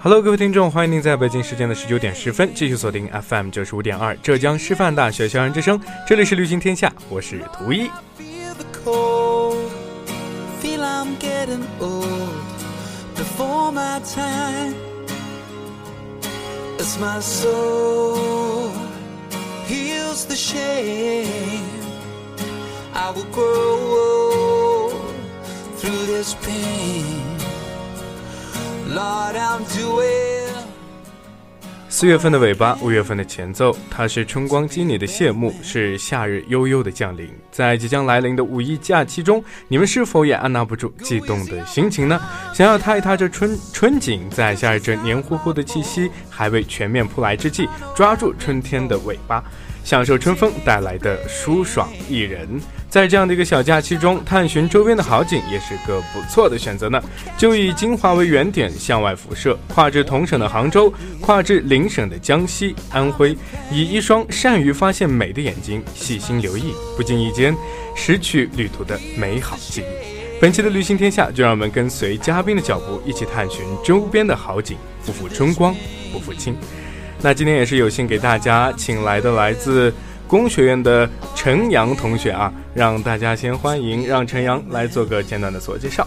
Hello，各位听众，欢迎您在北京时间的十九点十分继续锁定 FM 九十五点二浙江师范大学校园之声，这里是旅行天下，我是图一。I will grow through this pain. 四月份的尾巴，五月份的前奏，它是春光旖旎的谢幕，是夏日悠悠的降临。在即将来临的五一假期中，你们是否也按捺不住激动的心情呢？想要踏一踏这春春景，在夏日这黏糊糊的气息还未全面扑来之际，抓住春天的尾巴。享受春风带来的舒爽宜人，在这样的一个小假期中，探寻周边的好景也是个不错的选择呢。就以金华为原点向外辐射，跨至同省的杭州，跨至邻省的江西、安徽，以一双善于发现美的眼睛，细心留意，不经意间拾取旅途的美好记忆。本期的旅行天下，就让我们跟随嘉宾的脚步，一起探寻周边的好景，不负春光，不负卿。那今天也是有幸给大家请来的来自工学院的陈阳同学啊，让大家先欢迎，让陈阳来做个简短的自我介绍。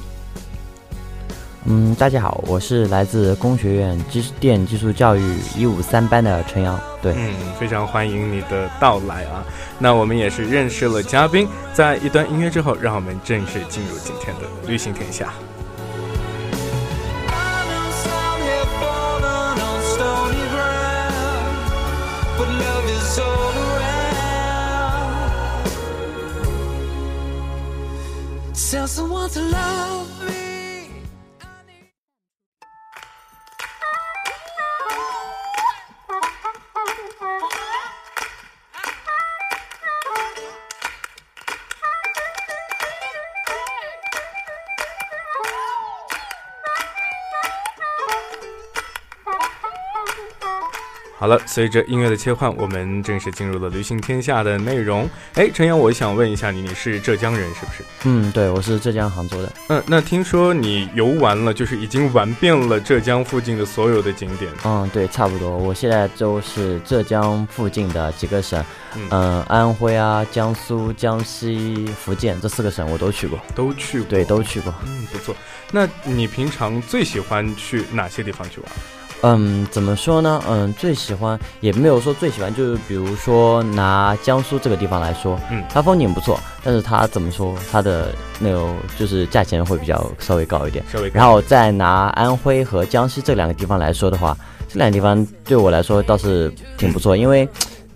嗯，大家好，我是来自工学院机电技术教育一五三班的陈阳。对，嗯，非常欢迎你的到来啊。那我们也是认识了嘉宾，在一段音乐之后，让我们正式进入今天的旅行天下。Tell someone to love me. 好了，随着音乐的切换，我们正式进入了旅行天下的内容。哎，陈阳，我想问一下你，你是浙江人是不是？嗯，对，我是浙江杭州的。嗯，那听说你游玩了，就是已经玩遍了浙江附近的所有的景点。嗯，对，差不多。我现在就是浙江附近的几个省，嗯，安徽啊、江苏、江西、福建这四个省我都去过，都去过。对，都去过。嗯，不错。那你平常最喜欢去哪些地方去玩？嗯，怎么说呢？嗯，最喜欢也没有说最喜欢，就是比如说拿江苏这个地方来说，嗯，它风景不错，但是它怎么说，它的那种就是价钱会比较稍微高一点。稍微。然后再拿安徽和江西这两个地方来说的话，这两个地方对我来说倒是挺不错，因为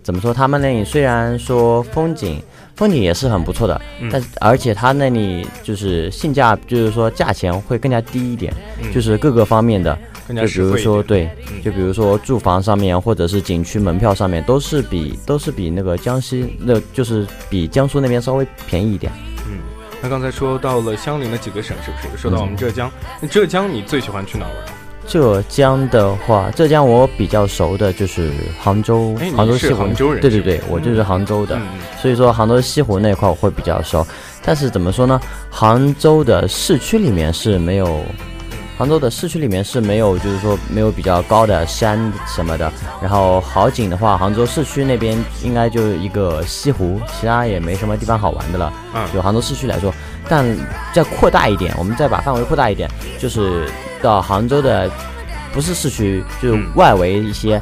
怎么说，他们那里虽然说风景风景也是很不错的，但而且它那里就是性价，就是说价钱会更加低一点，就是各个方面的。就比如说，对，就比如说住房上面，或者是景区门票上面，都是比都是比那个江西，那就是比江苏那边稍微便宜一点。嗯，那刚才说到了相邻的几个省，是不是？说到我们浙江，那浙江你最喜欢去哪玩？浙江的话，浙江我比较熟的就是杭州，杭州西湖。杭州人？对对对，我就是杭州的，所以说杭州西湖那块我会比较熟。但是怎么说呢？杭州的市区里面是没有。杭州的市区里面是没有，就是说没有比较高的山什么的。然后好景的话，杭州市区那边应该就一个西湖，其他也没什么地方好玩的了。嗯，就杭州市区来说，但再扩大一点，我们再把范围扩大一点，就是到杭州的不是市区，就是外围一些，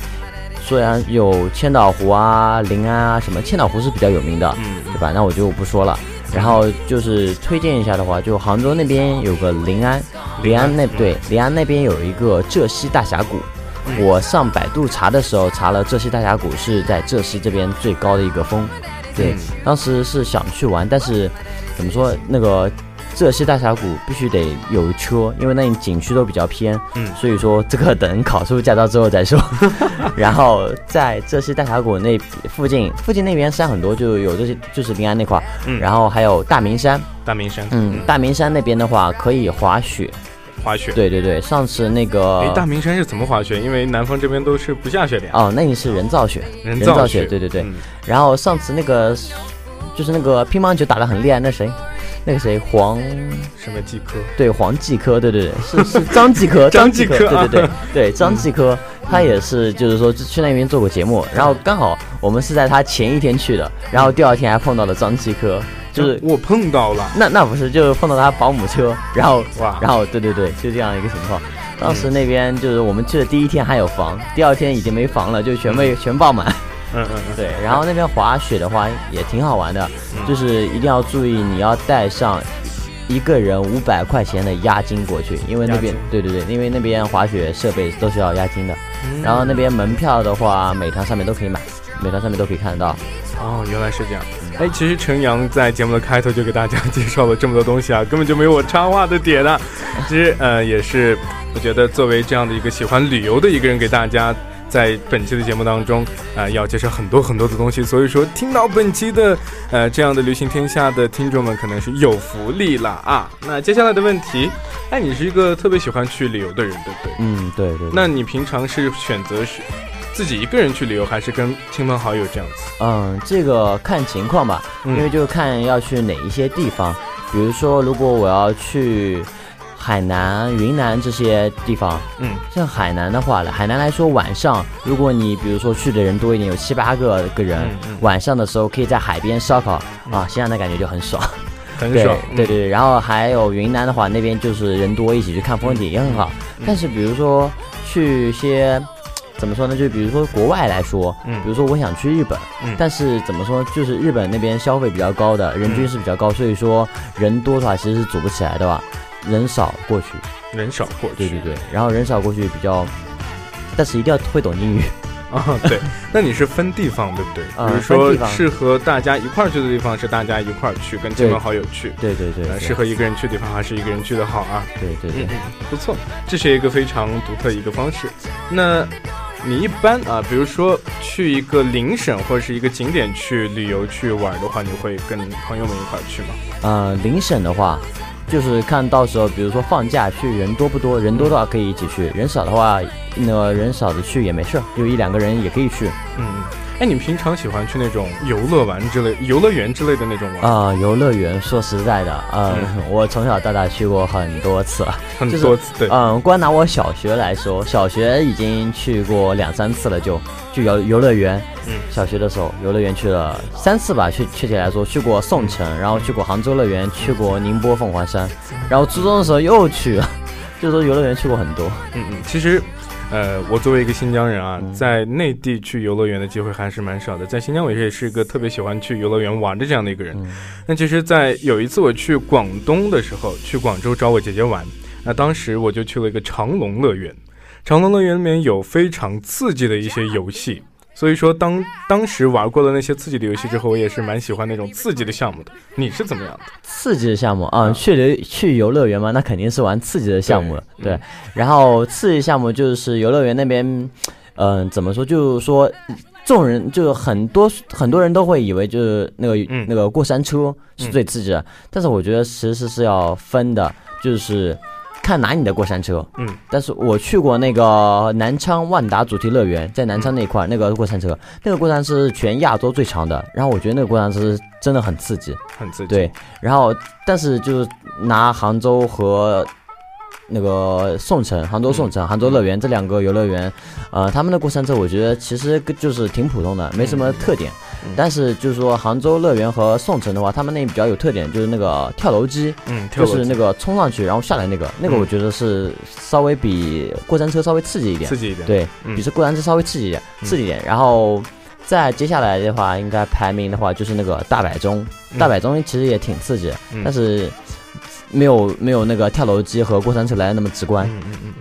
虽然有千岛湖啊、临安啊什么，千岛湖是比较有名的，嗯，对吧？那我就不说了。然后就是推荐一下的话，就杭州那边有个临安，临安那对临安那边有一个浙西大峡谷。我上百度查的时候查了浙西大峡谷是在浙西这边最高的一个峰。对，当时是想去玩，但是怎么说那个。浙西大峡谷必须得有车，因为那里景区都比较偏，嗯，所以说这个等考出驾照之后再说。然后在浙西大峡谷那附近，附近那边山很多，就有这些，就是临安那块儿，嗯，然后还有大明山，大明山，嗯，大明山那边的话可以滑雪，滑雪，对对对，上次那个，哎，大明山是怎么滑雪？因为南方这边都是不下雪的呀。哦，那你是人造雪，人造雪，对对对。然后上次那个就是那个乒乓球打得很厉害，那谁？那个谁，黄什么继科？对，黄继科，对对对，是是张继科，张继科，对对对对，张继科，他也是，就是说去那边做过节目，然后刚好我们是在他前一天去的，然后第二天还碰到了张继科，就是我碰到了，那那不是，就是碰到他保姆车，然后哇，然后对对对，就这样一个情况。当时那边就是我们去的第一天还有房，第二天已经没房了，就全被全爆满。嗯嗯嗯，对，然后那边滑雪的话也挺好玩的，就是一定要注意，你要带上一个人五百块钱的押金过去，因为那边对对对，因为那边滑雪设备都是要押金的。然后那边门票的话，美团上面都可以买，美团上面都可以看得到。哦，原来是这样。哎，其实陈阳在节目的开头就给大家介绍了这么多东西啊，根本就没有我插话的点啊。其实呃，也是我觉得作为这样的一个喜欢旅游的一个人，给大家。在本期的节目当中，啊，要介绍很多很多的东西，所以说听到本期的，呃，这样的旅行天下的听众们可能是有福利了啊。那接下来的问题，哎，你是一个特别喜欢去旅游的人，对不对？嗯，对对。那你平常是选择是自己一个人去旅游，还是跟亲朋好友这样子？嗯，这个看情况吧，因为就看要去哪一些地方。比如说，如果我要去。海南、云南这些地方，嗯，像海南的话，海南来说，晚上如果你比如说去的人多一点，有七八个个人，晚上的时候可以在海边烧烤啊，现在的感觉就很爽，很爽，对对对。然后还有云南的话，那边就是人多，一起去看风景也很好。但是比如说去一些怎么说呢？就比如说国外来说，嗯，比如说我想去日本，嗯，但是怎么说，就是日本那边消费比较高的，人均是比较高，所以说人多的话其实是组不起来的吧。人少过去，人少过去，对对对，然后人少过去比较，但是一定要会懂英语啊。对，那你是分地方对不对？比如说适合大家一块儿去的地方是大家一块儿去，跟亲朋好友去。对对对，适合一个人去的地方还是一个人去的好啊。对对对，不错，这是一个非常独特的一个方式。那你一般啊，比如说去一个邻省或者是一个景点去旅游去玩的话，你会跟朋友们一块儿去吗？呃，邻省的话。就是看到时候，比如说放假去人多不多，人多的话可以一起去，人少的话，那人少的去也没事，就一两个人也可以去。嗯嗯。哎，你平常喜欢去那种游乐玩之类、游乐园之类的那种玩啊？游乐园，说实在的，嗯，我从小到大去过很多次，很多次。对，嗯，光拿我小学来说，小学已经去过两三次了，就就游游乐园。嗯，小学的时候游乐园去了三次吧，确确切来说，去过宋城，然后去过杭州乐园，去过宁波凤凰山，然后初中的时候又去了，就是说游乐园去过很多。嗯嗯，其实。呃，我作为一个新疆人啊，在内地去游乐园的机会还是蛮少的。在新疆，我也是一个特别喜欢去游乐园玩的这样的一个人。那其实，在有一次我去广东的时候，去广州找我姐姐玩，那当时我就去了一个长隆乐园。长隆乐园里面有非常刺激的一些游戏。所以说，当当时玩过了那些刺激的游戏之后，我也是蛮喜欢那种刺激的项目的。你是怎么样的？刺激的项目啊，去游去游乐园嘛，那肯定是玩刺激的项目了。对，然后刺激项目就是游乐园那边，嗯，怎么说？就是说，众人就很多很多人都会以为就是那个那个过山车是最刺激的，但是我觉得其实是要分的，就是。看哪里的过山车，嗯，但是我去过那个南昌万达主题乐园，在南昌那块那个过山车，那个过山车是全亚洲最长的，然后我觉得那个过山车真的很刺激，很刺激，对，然后但是就是拿杭州和。那个宋城，杭州宋城，杭州乐园这两个游乐园，呃，他们的过山车我觉得其实就是挺普通的，没什么特点。但是就是说杭州乐园和宋城的话，他们那比较有特点，就是那个跳楼机，嗯，就是那个冲上去然后下来那个，那个我觉得是稍微比过山车稍微刺激一点，刺激一点，对，比这过山车稍微刺激一点，刺激一点。然后再接下来的话，应该排名的话就是那个大摆钟，大摆钟其实也挺刺激，但是没有没有那个跳楼机和过山车来的那么直观。嗯嗯嗯。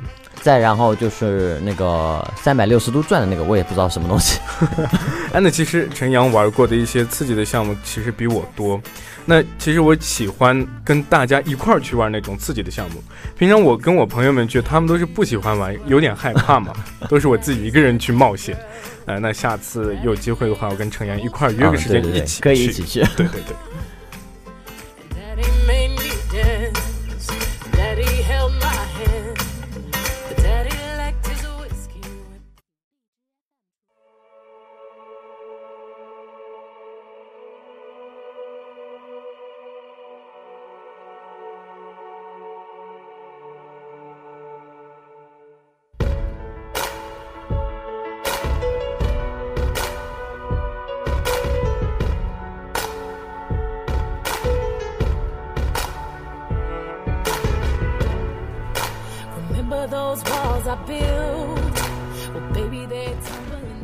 再然后就是那个三百六十度转的那个，我也不知道什么东西。哎，那其实陈阳玩过的一些刺激的项目其实比我多。那其实我喜欢跟大家一块儿去玩那种刺激的项目。平常我跟我朋友们去，他们都是不喜欢玩，有点害怕嘛，都是我自己一个人去冒险。呃，那下次有机会的话，我跟陈阳一块儿约个时间一起可以一起去。对对对。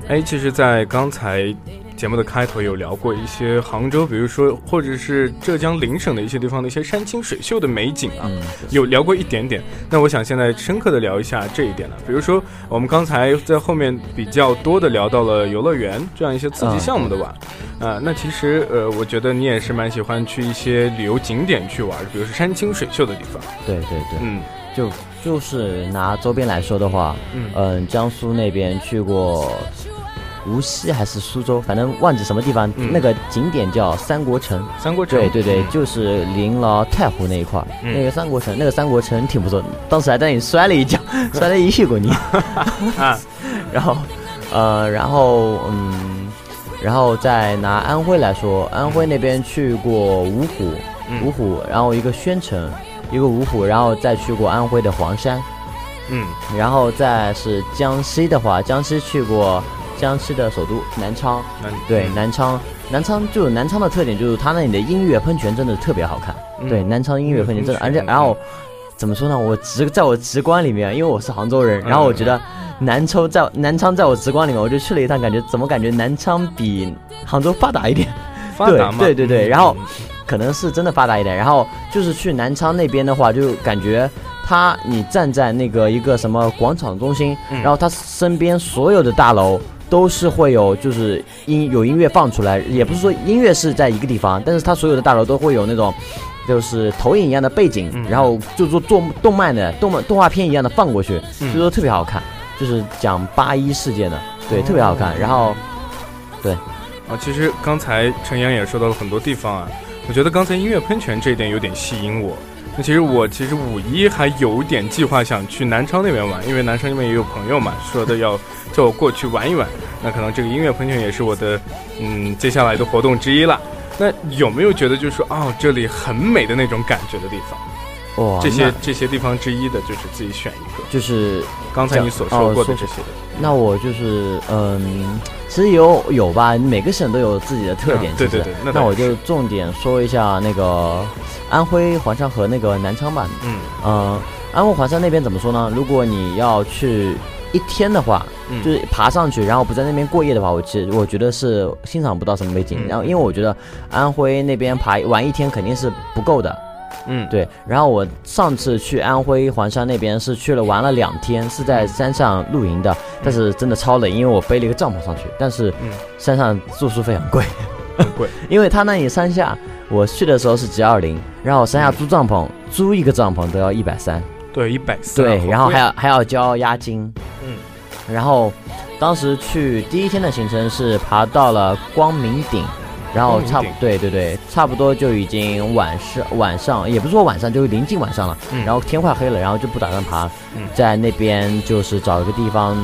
哎，其实，在刚才节目的开头有聊过一些杭州，比如说或者是浙江邻省的一些地方的一些山清水秀的美景啊，有聊过一点点。那我想现在深刻的聊一下这一点了。比如说，我们刚才在后面比较多的聊到了游乐园这样一些刺激项目的玩，啊，那其实呃，我觉得你也是蛮喜欢去一些旅游景点去玩，比如说山清水秀的地方。对对对，嗯，就就是拿周边来说的话，嗯，江苏那边去过。无锡还是苏州，反正忘记什么地方。那个景点叫三国城。三国城。对对对，就是临了太湖那一块儿。那个三国城，那个三国城挺不错。当时还在那里摔了一跤，摔了一屁股泥。啊。然后，呃，然后，嗯，然后再拿安徽来说，安徽那边去过芜湖，芜湖，然后一个宣城，一个芜湖，然后再去过安徽的黄山。嗯。然后再是江西的话，江西去过。江西的首都南昌，对南昌，南昌就南昌的特点就是它那里的音乐喷泉真的特别好看。对南昌音乐喷泉真的，而且然后怎么说呢？我直在我直观里面，因为我是杭州人，然后我觉得南昌在南昌在我直观里面，我就去了一趟，感觉怎么感觉南昌比杭州发达一点？发达嘛对对对，然后可能是真的发达一点。然后就是去南昌那边的话，就感觉。他，你站在那个一个什么广场中心，然后他身边所有的大楼都是会有，就是音有音乐放出来，也不是说音乐是在一个地方，但是他所有的大楼都会有那种，就是投影一样的背景，然后就做做动漫的动漫动画片一样的放过去，所以说特别好看，就是讲八一事件的，对，特别好看。然后，对，啊，其实刚才陈阳也说到了很多地方啊，我觉得刚才音乐喷泉这一点有点吸引我。那其实我其实五一还有点计划想去南昌那边玩，因为南昌那边也有朋友嘛，说的要叫我过去玩一玩。那可能这个音乐喷泉也是我的嗯接下来的活动之一了。那有没有觉得就是说哦这里很美的那种感觉的地方？哇，这些这些地方之一的就是自己选一个，就是刚才你所说过的这些。那我就是嗯，其实有有吧，每个省都有自己的特点。对对对，那我就重点说一下那个安徽黄山和那个南昌吧。嗯嗯，安徽黄山那边怎么说呢？如果你要去一天的话，就是爬上去，然后不在那边过夜的话，我其实我觉得是欣赏不到什么美景。然后因为我觉得安徽那边爬玩一天肯定是不够的。嗯，对。然后我上次去安徽黄山那边是去了玩了两天，是在山上露营的，但是真的超冷，因为我背了一个帐篷上去。但是，山上住宿费很贵，很贵，因为他那里山下，我去的时候是 G 二零，然后山下租帐篷，租一个帐篷都要一百三，对，一百三，对，然后还要还要交押金，嗯，然后当时去第一天的行程是爬到了光明顶。然后差不对对对，差不多就已经晚上晚上，也不是说晚上，就是临近晚上了。然后天快黑了，然后就不打算爬，在那边就是找一个地方。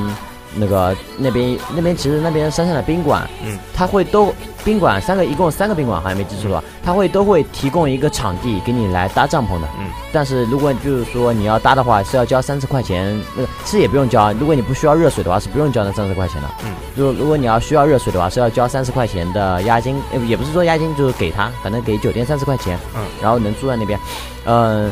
那个那边那边其实那边山上的宾馆，嗯，他会都宾馆三个一共三个宾馆，好像没记错的话，他会都会提供一个场地给你来搭帐篷的，嗯，但是如果就是说你要搭的话是要交三十块钱，那个其实也不用交，如果你不需要热水的话是不用交那三十块钱的，嗯，如如果你要需要热水的话是要交三十块钱的押金，也也不是说押金就是给他，反正给酒店三十块钱，嗯，然后能住在那边，嗯。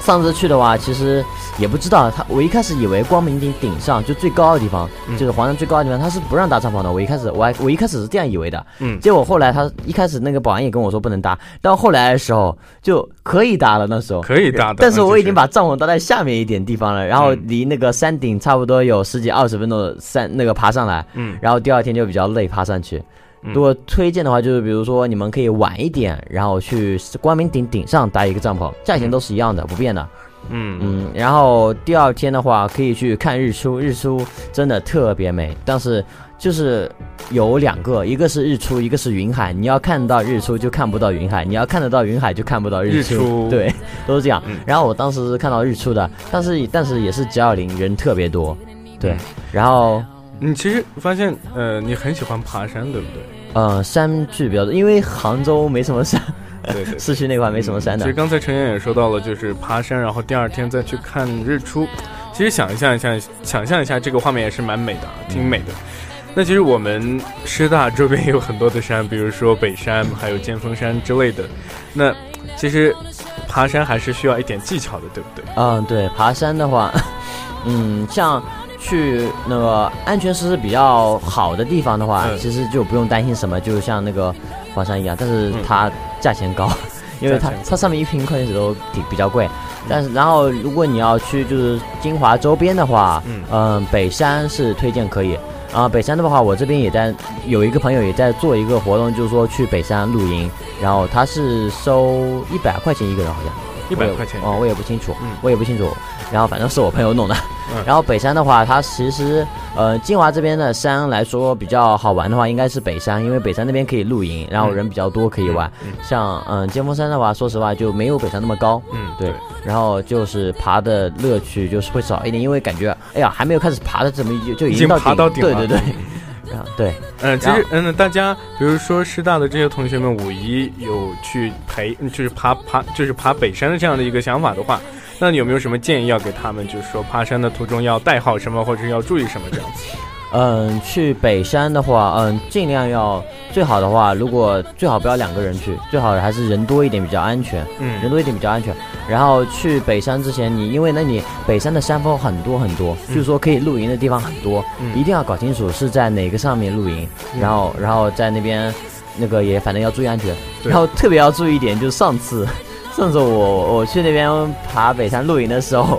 上次去的话，其实也不知道他。我一开始以为光明顶顶上就最高的地方，就是黄山最高的地方，他是不让搭帐篷的。我一开始，我还我一开始是这样以为的。嗯。结果后来他一开始那个保安也跟我说不能搭，到后来的时候就可以搭了。那时候可以搭，但是我已经把帐篷搭在下面一点地方了，然后离那个山顶差不多有十几二十分钟的山那个爬上来。嗯。然后第二天就比较累，爬上去。如果推荐的话，就是比如说你们可以晚一点，然后去光明顶顶上搭一个帐篷，价钱都是一样的，不变的。嗯嗯，然后第二天的话可以去看日出，日出真的特别美。但是就是有两个，一个是日出，一个是云海。你要看到日出就看不到云海，你要看得到云海就看不到日出。对，都是这样。然后我当时是看到日出的，但是但是也是 G 二零人特别多。对，然后。你其实发现，呃，你很喜欢爬山，对不对？呃，山去比较多，因为杭州没什么山，对对，市区那块没什么山的。其实刚才陈岩也说到了，就是爬山，然后第二天再去看日出。其实想象一下，想象一下这个画面也是蛮美的，挺美的。那其实我们师大周边也有很多的山，比如说北山，还有剑峰山之类的。那其实爬山还是需要一点技巧的，对不对？嗯，对，爬山的话，嗯，像。去那个安全设施比较好的地方的话，其实就不用担心什么，就像那个黄山一样，但是它价钱高，因为它它上面一瓶矿泉水都比比较贵。但是然后如果你要去就是金华周边的话，嗯，北山是推荐可以。啊，北山的话，我这边也在有一个朋友也在做一个活动，就是说去北山露营，然后他是收一百块钱一个人，好像一百块钱哦，我也不清楚，我也不清楚。然后反正是我朋友弄的。然后北山的话，它其实，呃，金华这边的山来说比较好玩的话，应该是北山，因为北山那边可以露营，然后人比较多，可以玩。像嗯，尖峰山的话，说实话就没有北山那么高。嗯，对。然后就是爬的乐趣就是会少一点，因为感觉，哎呀，还没有开始爬的怎么就就已经爬到顶了。对对对。对，嗯，其实嗯，大家比如说师大的这些同学们，五一有去陪，就是爬爬，就是爬北山的这样的一个想法的话。那你有没有什么建议要给他们？就是说爬山的途中要带好什么，或者是要注意什么这样子？嗯，去北山的话，嗯，尽量要最好的话，如果最好不要两个人去，最好还是人多一点比较安全。嗯，人多一点比较安全。然后去北山之前，你因为那你北山的山峰很多很多，就是说可以露营的地方很多，一定要搞清楚是在哪个上面露营。然后，然后在那边那个也反正要注意安全。然后特别要注意一点，就是上次。上次我我去那边爬北山露营的时候，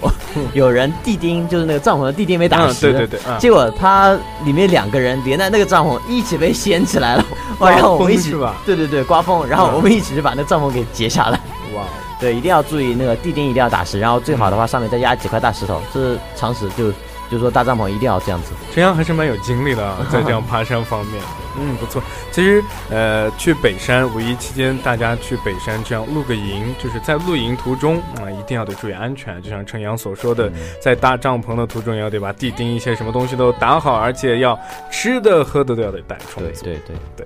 有人地钉，就是那个帐篷的地钉没打实，对对对，结果他里面两个人连带那个帐篷一起被掀起来了，然后我们一起，对对对，刮风，然后我们一起就把那帐篷给截下来。哇，对，一定要注意那个地钉一定要打实，然后最好的话上面再压几块大石头，这是常识就。就是说搭帐篷一定要这样子，陈阳还是蛮有精力的，啊，在这样爬山方面，嗯，不错。其实，呃，去北山五一期间，大家去北山这样露个营，就是在露营途中啊，一定要得注意安全。就像陈阳所说的，在搭帐篷的途中，也要得把地钉一些什么东西都打好，而且要吃的喝的都要得带充足。对对对。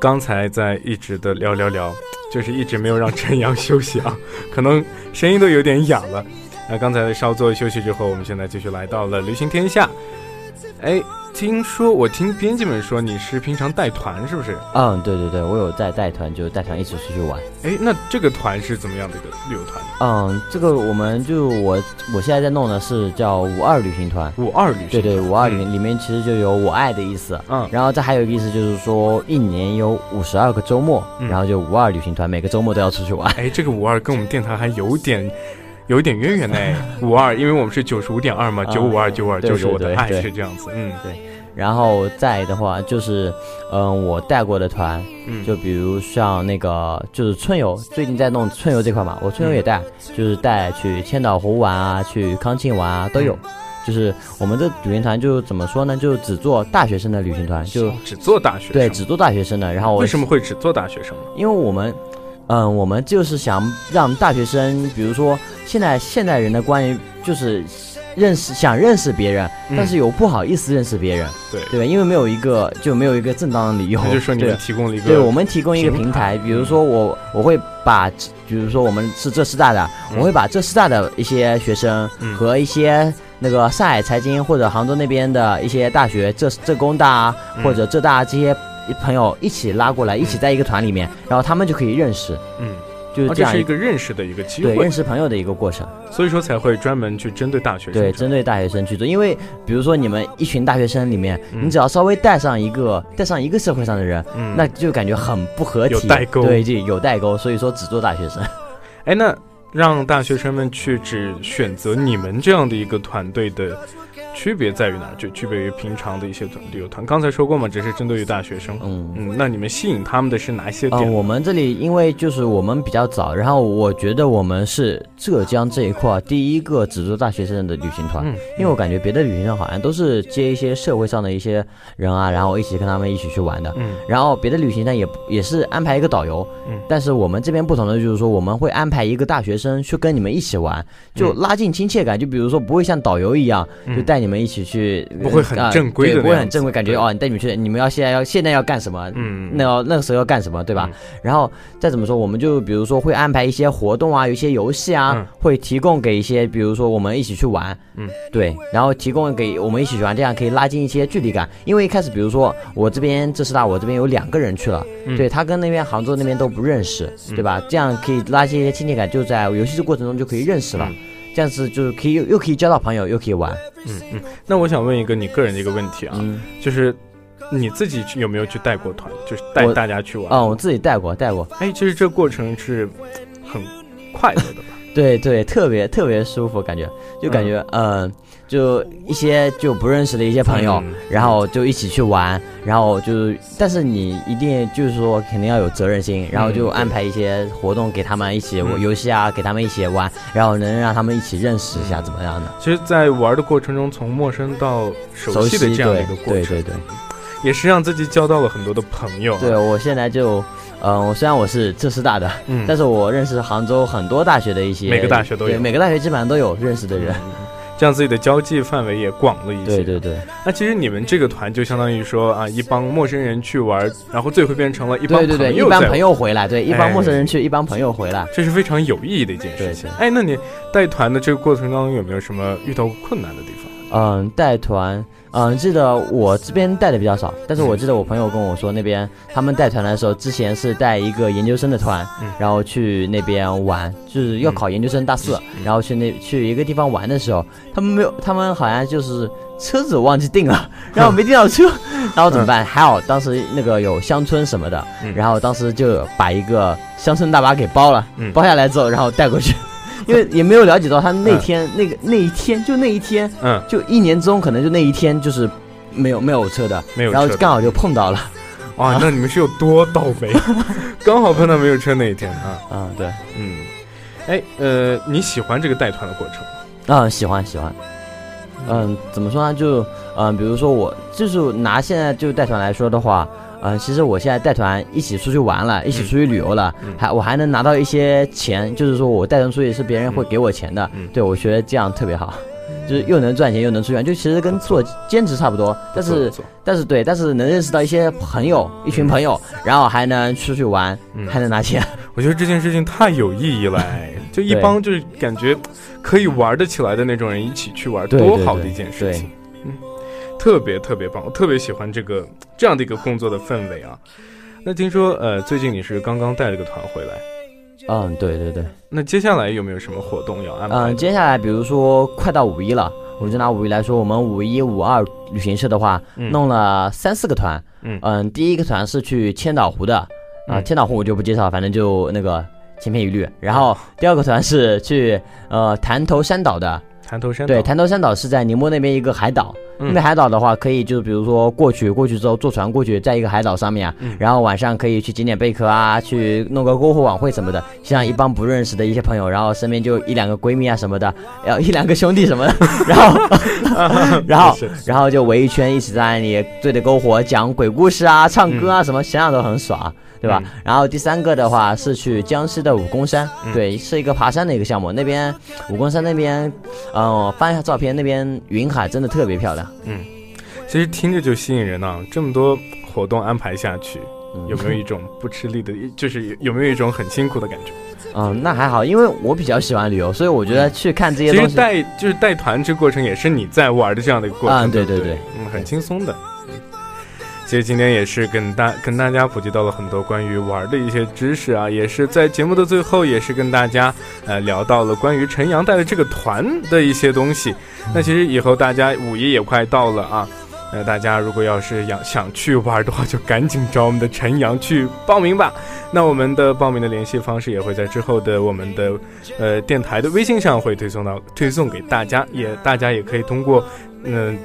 刚才在一直的聊聊聊，就是一直没有让陈阳休息啊，可能声音都有点哑了。那刚才稍作休息之后，我们现在继续来到了流行天下。哎。听说我听编辑们说你是平常带团是不是？嗯，对对对，我有在带团，就是带团一起出去玩。哎，那这个团是怎么样的一个旅游团？嗯，这个我们就我我现在在弄的是叫五二旅行团。五二旅行对对，五二旅里面其实就有我爱的意思。嗯，然后这还有一个意思就是说一年有五十二个周末，然后就五二旅行团每个周末都要出去玩。哎，这个五二跟我们电台还有点。有一点渊源呢，五二，因为我们是九十五点二嘛，九五二九二就是我的爱，是这样子，嗯，对。然后再的话就是，嗯，我带过的团，就比如像那个就是春游，最近在弄春游这块嘛，我春游也带，就是带去千岛湖玩啊，去康庆玩啊，都有。就是我们的旅行团就怎么说呢？就只做大学生的旅行团，就只做大学，对，只做大学生的。然后为什么会只做大学生？因为我们。嗯，我们就是想让大学生，比如说现在现代人的关于就是认识想认识别人，但是又不好意思认识别人，对。对吧？因为没有一个就没有一个正当的理由。就说你们提供了一个，对我们提供一个平台，比如说我我会把，比如说我们是浙师大的，我会把浙师大的一些学生和一些那个上海财经或者杭州那边的一些大学，浙浙工大或者浙大这些。朋友一起拉过来，一起在一个团里面，然后他们就可以认识，嗯，就是这样一个认识的一个机会，对，认识朋友的一个过程，所以说才会专门去针对大学生，对，针对大学生去做，因为比如说你们一群大学生里面，你只要稍微带上一个带上一个社会上的人，嗯，那就感觉很不合体，有代沟，对，就有代沟，所以说只做大学生，哎，那让大学生们去只选择你们这样的一个团队的。区别在于哪？就区别于平常的一些团旅游团。刚才说过嘛，只是针对于大学生。嗯嗯，那你们吸引他们的是哪些点？我们这里因为就是我们比较早，然后我觉得我们是浙江这一块第一个只做大学生的旅行团。嗯，因为我感觉别的旅行团好像都是接一些社会上的一些人啊，然后一起跟他们一起去玩的。嗯，然后别的旅行团也也是安排一个导游。嗯，但是我们这边不同的就是说，我们会安排一个大学生去跟你们一起玩，就拉近亲切感。就比如说不会像导游一样，就带你。们一起去不会很正规的，不会很正规，感觉哦，你带你们去，你们要现在要现在要干什么？嗯，那要那个时候要干什么，对吧？然后再怎么说，我们就比如说会安排一些活动啊，有一些游戏啊，会提供给一些，比如说我们一起去玩，嗯，对，然后提供给我们一起去玩，这样可以拉近一些距离感。因为一开始，比如说我这边浙师大，我这边有两个人去了，对他跟那边杭州那边都不认识，对吧？这样可以拉近一些亲切感，就在游戏的过程中就可以认识了。这样子就是可以又又可以交到朋友，又可以玩。嗯嗯。那我想问一个你个人的一个问题啊，就是你自己有没有去带过团，就是带大家去玩？哦，我自己带过，带过。哎，其实这过程是很快乐的吧？对对，特别特别舒服，感觉就感觉嗯。就一些就不认识的一些朋友，然后就一起去玩，然后就是，但是你一定就是说肯定要有责任心，然后就安排一些活动给他们一起游戏啊，给他们一起玩，然后能让他们一起认识一下怎么样的。其实，在玩的过程中，从陌生到熟悉的这样一个过程，对对对，也是让自己交到了很多的朋友。对我现在就，嗯，我虽然我是浙师大的，嗯，但是我认识杭州很多大学的一些，每个大学都有，每个大学基本上都有认识的人。这样自己的交际范围也广了一些。对对对。那其实你们这个团就相当于说啊，一帮陌生人去玩，然后最后变成了一帮对对对，一帮朋友回来，对，一帮陌生人去，一帮朋友回来，这是非常有意义的一件事情。哎，那你带团的这个过程当中有没有什么遇到困难的地方？嗯，带团。嗯，记得我这边带的比较少，但是我记得我朋友跟我说，那边他们带团的时候，之前是带一个研究生的团，然后去那边玩，就是要考研究生大四，然后去那去一个地方玩的时候，他们没有，他们好像就是车子忘记订了，然后没订到车，然后怎么办？还好当时那个有乡村什么的，然后当时就把一个乡村大巴给包了，包下来之后，然后带过去。因为也没有了解到他那天那个那一天就那一天，嗯，就一年中可能就那一天就是没有没有车的，没有，然后刚好就碰到了，哇，那你们是有多倒霉，刚好碰到没有车那一天啊，啊，对，嗯，哎，呃，你喜欢这个带团的过程吗？啊，喜欢喜欢，嗯，怎么说呢？就嗯，比如说我就是拿现在就带团来说的话。嗯，其实我现在带团一起出去玩了，一起出去旅游了，还我还能拿到一些钱，就是说我带团出去是别人会给我钱的，对我觉得这样特别好，就是又能赚钱又能出去玩，就其实跟做兼职差不多，但是但是对，但是能认识到一些朋友，一群朋友，然后还能出去玩，还能拿钱，我觉得这件事情太有意义了，就一帮就是感觉可以玩得起来的那种人一起去玩，多好的一件事情，嗯。特别特别棒，我特别喜欢这个这样的一个工作的氛围啊。那听说呃，最近你是刚刚带了个团回来？嗯，对对对。那接下来有没有什么活动要安排？嗯，接下来比如说快到五一了，我就拿五一来说，我们五一五二旅行社的话，弄了三四个团。嗯嗯，第一个团是去千岛湖的，啊，千岛湖我就不介绍，反正就那个千篇一律。然后第二个团是去呃潭头山岛的。潭头山岛。对，潭头山岛是在宁波那边一个海岛。那边海岛的话，可以就是比如说过去，过去之后坐船过去，在一个海岛上面啊，然后晚上可以去捡点贝壳啊，去弄个篝火晚会什么的，像一帮不认识的一些朋友，然后身边就一两个闺蜜啊什么的，要一两个兄弟什么的，然后，然后，然后就围一圈，一起在那里对着篝火讲鬼故事啊，唱歌啊，什么想想都很爽。对吧？然后第三个的话是去江西的武功山，对，是一个爬山的一个项目。那边武功山那边，嗯，翻一下照片，那边云海真的特别漂亮。嗯，其实听着就吸引人啊。这么多活动安排下去，有没有一种不吃力的，就是有没有一种很辛苦的感觉？嗯，那还好，因为我比较喜欢旅游，所以我觉得去看这些东西，其实带就是带团这过程也是你在玩的这样的一个过程。嗯，对对对，嗯，很轻松的。其实今天也是跟大跟大家普及到了很多关于玩的一些知识啊，也是在节目的最后，也是跟大家呃聊到了关于陈阳带的这个团的一些东西。那其实以后大家五一也快到了啊，呃，大家如果要是想想去玩的话，就赶紧找我们的陈阳去报名吧。那我们的报名的联系方式也会在之后的我们的呃电台的微信上会推送到推送给大家，也大家也可以通过嗯。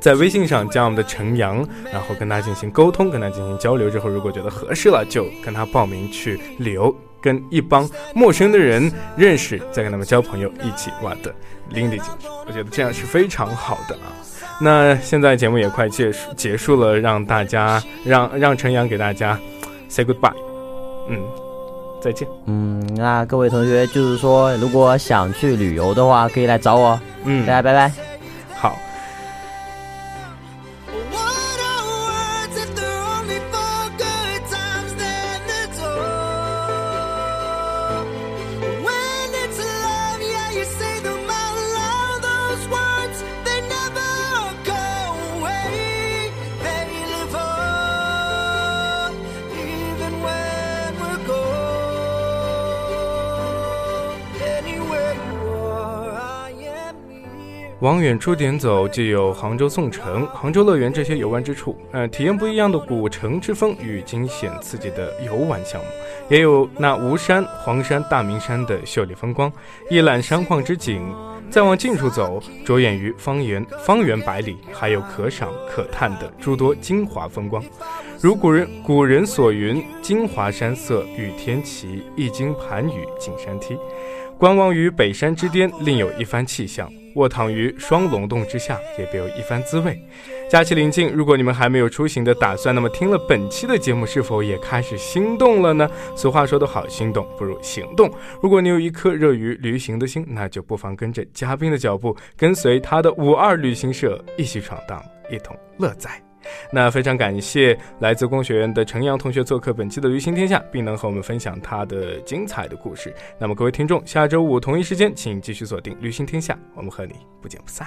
在微信上加我们的陈阳，然后跟他进行沟通，跟他进行交流之后，如果觉得合适了，就跟他报名去旅游，跟一帮陌生的人认识，再跟他们交朋友，一起玩的淋漓尽致。我觉得这样是非常好的啊。那现在节目也快结束结束了，让大家让让陈阳给大家 say goodbye，嗯，再见。嗯，那各位同学就是说，如果想去旅游的话，可以来找我。嗯，大家拜拜。往远处点走，就有杭州宋城、杭州乐园这些游玩之处。嗯，体验不一样的古城之风与惊险刺激的游玩项目，也有那吴山、黄山、大明山的秀丽风光，一览山况之景。再往近处走，着眼于方圆方圆百里，还有可赏可叹的诸多精华风光。如古人古人所云：“金华山色与天齐，一经盘雨进山梯。”观望于北山之巅，另有一番气象；卧躺于双龙洞之下，也别有一番滋味。假期临近，如果你们还没有出行的打算，那么听了本期的节目，是否也开始心动了呢？俗话说得好，心动不如行动。如果你有一颗热于旅行的心，那就不妨跟着嘉宾的脚步，跟随他的五二旅行社一起闯荡，一同乐在。那非常感谢来自工学院的程阳同学做客本期的《旅行天下》，并能和我们分享他的精彩的故事。那么各位听众，下周五同一时间，请继续锁定《旅行天下》，我们和你不见不散。